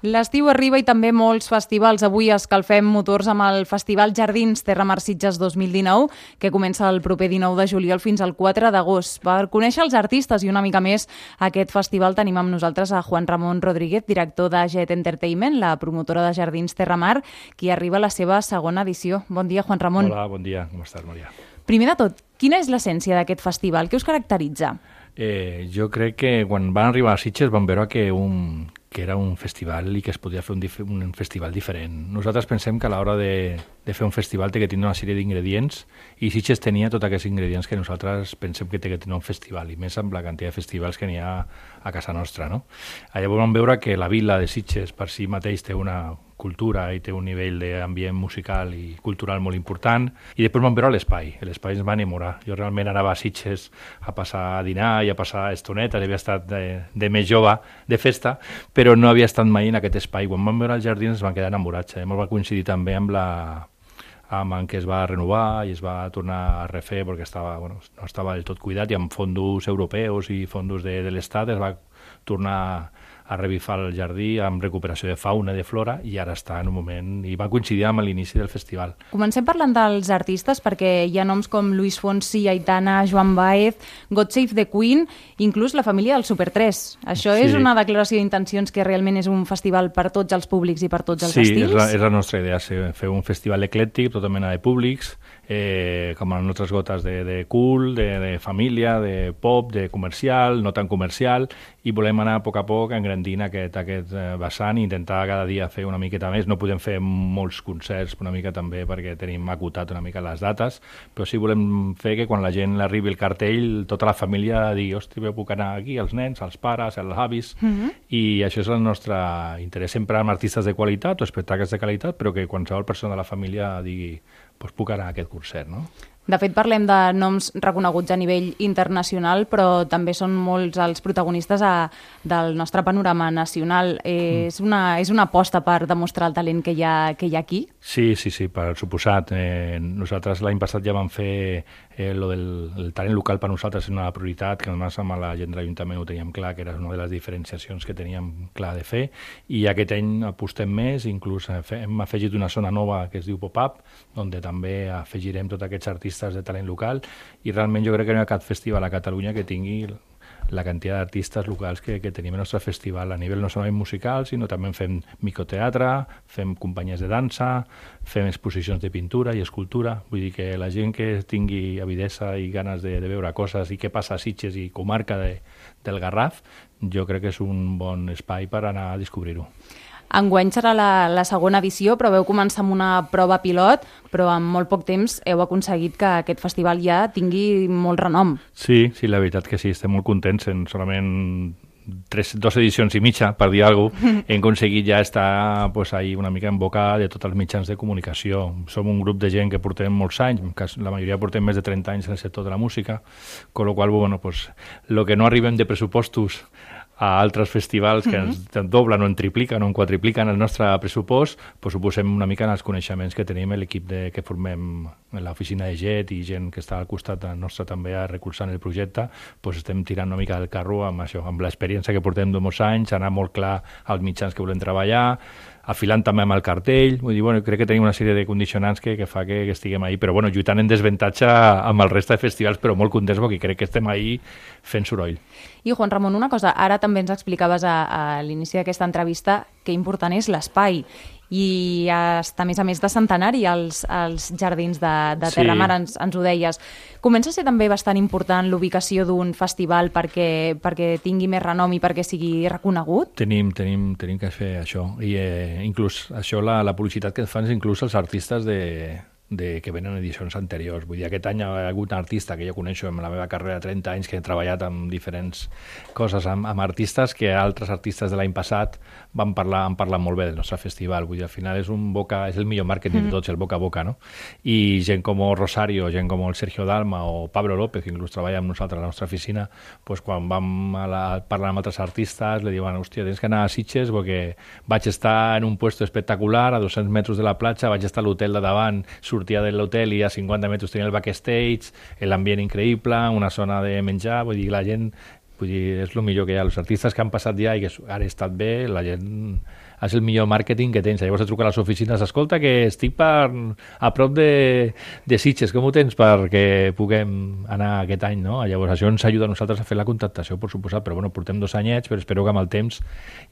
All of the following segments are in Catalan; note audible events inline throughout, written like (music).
L'estiu arriba i també molts festivals. Avui escalfem motors amb el Festival Jardins Terra Mar Sitges 2019, que comença el proper 19 de juliol fins al 4 d'agost. Per conèixer els artistes i una mica més aquest festival tenim amb nosaltres a Juan Ramon Rodríguez, director de Jet Entertainment, la promotora de Jardins Terra Mar, qui arriba a la seva segona edició. Bon dia, Juan Ramon. Hola, bon dia. Com estàs, Maria? Primer de tot, quina és l'essència d'aquest festival? Què us caracteritza? Eh, jo crec que quan van arribar a Sitges van veure que un, que era un festival i que es podia fer un, un festival diferent. Nosaltres pensem que a l'hora de, de fer un festival té que tindre una sèrie d'ingredients i Sitges tenia tots aquests ingredients que nosaltres pensem que té que tenir un festival i més amb la quantitat de festivals que n'hi ha a casa nostra. No? Llavors vam veure que la vila de Sitges per si mateix té una, cultura i té un nivell d'ambient musical i cultural molt important. I després vam veure l'espai. L'espai ens va enamorar. Jo realment anava a Sitges a passar a dinar i a passar estonetes. Havia estat de, de més jove, de festa, però no havia estat mai en aquest espai. Quan vam veure els jardins ens van quedar enamorats. Eh? Ens va coincidir també amb la, amb en què es va renovar i es va tornar a refer perquè estava, bueno, no estava del tot cuidat i amb fons europeus i fons de, de l'Estat es va tornar a revifar el jardí amb recuperació de fauna, de flora, i ara està en un moment... i va coincidir amb l'inici del festival. Comencem parlant dels artistes, perquè hi ha noms com Luis Fonsi, Aitana, Joan Baez, God Save the Queen, inclús la família del Super 3. Això sí. és una declaració d'intencions que realment és un festival per tots els públics i per tots els sí, estils? Sí, és, la, és la nostra idea, fer un festival eclèctic, tota mena de públics, eh, com les nostres gotes de, de cool, de, de família, de pop, de comercial, no tan comercial, i volem anar a poc a poc engrandint aquest, aquest eh, vessant i intentar cada dia fer una miqueta més. No podem fer molts concerts una mica també perquè tenim acotat una mica les dates, però sí volem fer que quan la gent arribi el cartell, tota la família digui, hosti, jo puc anar aquí, els nens, els pares, els avis, mm -hmm. i això és el nostre interès sempre amb artistes de qualitat o espectacles de qualitat, però que qualsevol persona de la família digui, pues puc anar a aquest concert, no? De fet, parlem de noms reconeguts a nivell internacional, però també són molts els protagonistes a, del nostre panorama nacional. Eh, mm. És, una, és una aposta per demostrar el talent que hi ha, que hi ha aquí? Sí, sí, sí, per suposat. Eh, nosaltres l'any passat ja vam fer eh, lo del el talent local per nosaltres és una prioritat, que només amb la gent de l'Ajuntament ho teníem clar, que era una de les diferenciacions que teníem clar de fer, i aquest any apostem més, inclús hem afegit una zona nova que es diu Pop-Up, on també afegirem tots aquests artistes artistes de talent local i realment jo crec que no hi ha cap festival a Catalunya que tingui la quantitat d'artistes locals que, que tenim al nostre festival a nivell no solament musical, sinó també fem microteatre, fem companyies de dansa, fem exposicions de pintura i escultura. Vull dir que la gent que tingui avidesa i ganes de, de veure coses i què passa a Sitges i comarca de, del Garraf, jo crec que és un bon espai per anar a descobrir-ho. Enguany serà la, la segona edició, però veu començar amb una prova pilot, però en molt poc temps heu aconseguit que aquest festival ja tingui molt renom. Sí, sí, la veritat que sí, estem molt contents en solament tres, dos edicions i mitja, per dir alguna cosa, (laughs) hem aconseguit ja estar pues, ahí una mica en boca de tots els mitjans de comunicació. Som un grup de gent que portem molts anys, que la majoria portem més de 30 anys en el sector de la música, con lo qual, bueno, pues, lo que no arribem de pressupostos a altres festivals que ens mhm. doblen o en tripliquen o en quadripliquen el nostre pressupost, pues ho posem una mica en els coneixements que tenim l'equip que formem en l'oficina de JET i gent que està al costat nostre també a recolzant el projecte, pues estem tirant una mica del carro amb això, amb l'experiència que portem de molts anys, anar molt clar als mitjans que volem treballar, afilant també amb el cartell, vull dir, bueno, crec que tenim una sèrie de condicionants que, que fa que, que estiguem ahí, però bueno, lluitant en desavantatge amb el reste de festivals, però molt contents perquè crec que estem ahí fent soroll. I Juan Ramon, una cosa, ara també ens explicaves a, a l'inici d'aquesta entrevista que important és l'espai i està, a més a més, de centenari als, als jardins de, de Terramar, sí. ens, ens ho deies. Comença a ser també bastant important l'ubicació d'un festival perquè, perquè tingui més renom i perquè sigui reconegut? Tenim, tenim, tenim que fer això. I eh, inclús això, la, la publicitat que fan inclús els artistes de, de, que venen edicions anteriors. Vull dir, aquest any hi ha hagut un artista que jo coneixo en la meva carrera de 30 anys que he treballat amb diferents coses amb, amb artistes que altres artistes de l'any passat van parlar, han parlat molt bé del nostre festival. Vull dir, al final és un boca, és el millor màrqueting mm de tots, el boca a boca, no? I gent com Rosario, gent com el Sergio Dalma o Pablo López, que inclús treballa amb nosaltres a la nostra oficina, pues, quan vam a la, parlar amb altres artistes, li diuen, hòstia, tens que anar a Sitges perquè vaig estar en un puesto espectacular a 200 metres de la platja, vaig estar a l'hotel de davant, sortia de l'hotel i a 50 metres tenia el backstage, l'ambient increïble, una zona de menjar, vull dir, la gent vull dir, és el millor que hi ha. Els artistes que han passat ja i que he estat bé, la gent és el millor màrqueting que tens. Llavors et truca a les oficines, escolta que estic per, a prop de, de Sitges, com ho tens perquè puguem anar aquest any, no? Llavors això ens ajuda a nosaltres a fer la contractació, per suposat, però bueno, portem dos anyets, però espero que amb el temps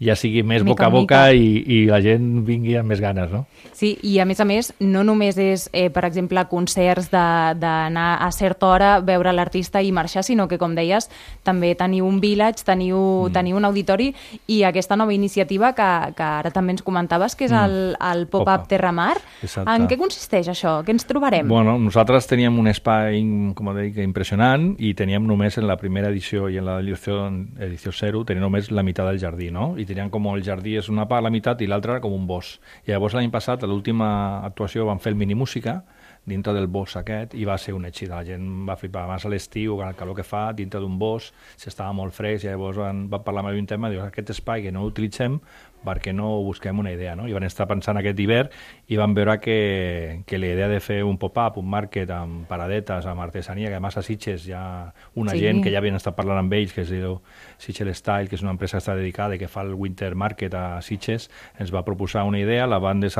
ja sigui més mica boca a boca i, i la gent vingui amb més ganes, no? Sí, i a més a més, no només és, eh, per exemple, concerts d'anar a certa hora, veure l'artista i marxar, sinó que, com deies, també teniu un village, teniu, mm. teniu un auditori i aquesta nova iniciativa que, que ara també ens comentaves, que és mm. el, el Pop-Up Terramar. Exacte. En què consisteix això? Què ens trobarem? Bueno, nosaltres teníem un espai, com dic, impressionant i teníem només en la primera edició i en l'edició edició 0 teníem només la meitat del jardí, no? I teníem com el jardí és una part la meitat i l'altra com un bosc. I llavors l'any passat, a l'última actuació, vam fer el mini música dintre del bosc aquest i va ser un èxit. La gent va flipar. Abans a l'estiu, el calor que fa, dintre d'un bosc, s'estava molt fresc i llavors van, van parlar amb un tema, diu, aquest espai que no utilitzem perquè no busquem una idea, no? I van estar pensant aquest hivern i van veure que, que la idea de fer un pop-up, un market amb paradetes, amb artesania, que a més a Sitges hi ha una sí. gent que ja havien estat parlant amb ells, que es diu Sitges Style, que és una empresa que està dedicada i que fa el Winter Market a Sitges, ens va proposar una idea, la van desenvolupar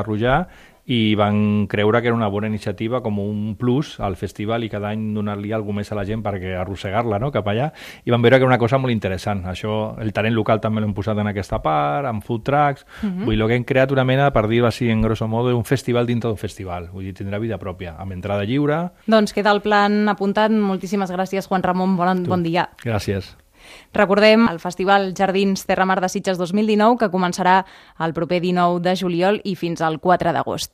i van creure que era una bona iniciativa com un plus al festival i cada any donar-li alguna més a la gent perquè arrossegar-la no? cap allà i van veure que era una cosa molt interessant això, el talent local també l'hem posat en aquesta part amb food trucks, uh mhm. -huh. vull dir que hem creat una mena, per dir-ho així en grosso modo un festival dintre d'un festival, vull dir, tindrà vida pròpia amb entrada lliure. Doncs queda el plan apuntat, moltíssimes gràcies Juan Ramon, bon, bon dia. Gràcies. Recordem el Festival Jardins Terra Mar de Sitges 2019 que començarà el proper 19 de juliol i fins al 4 d'agost.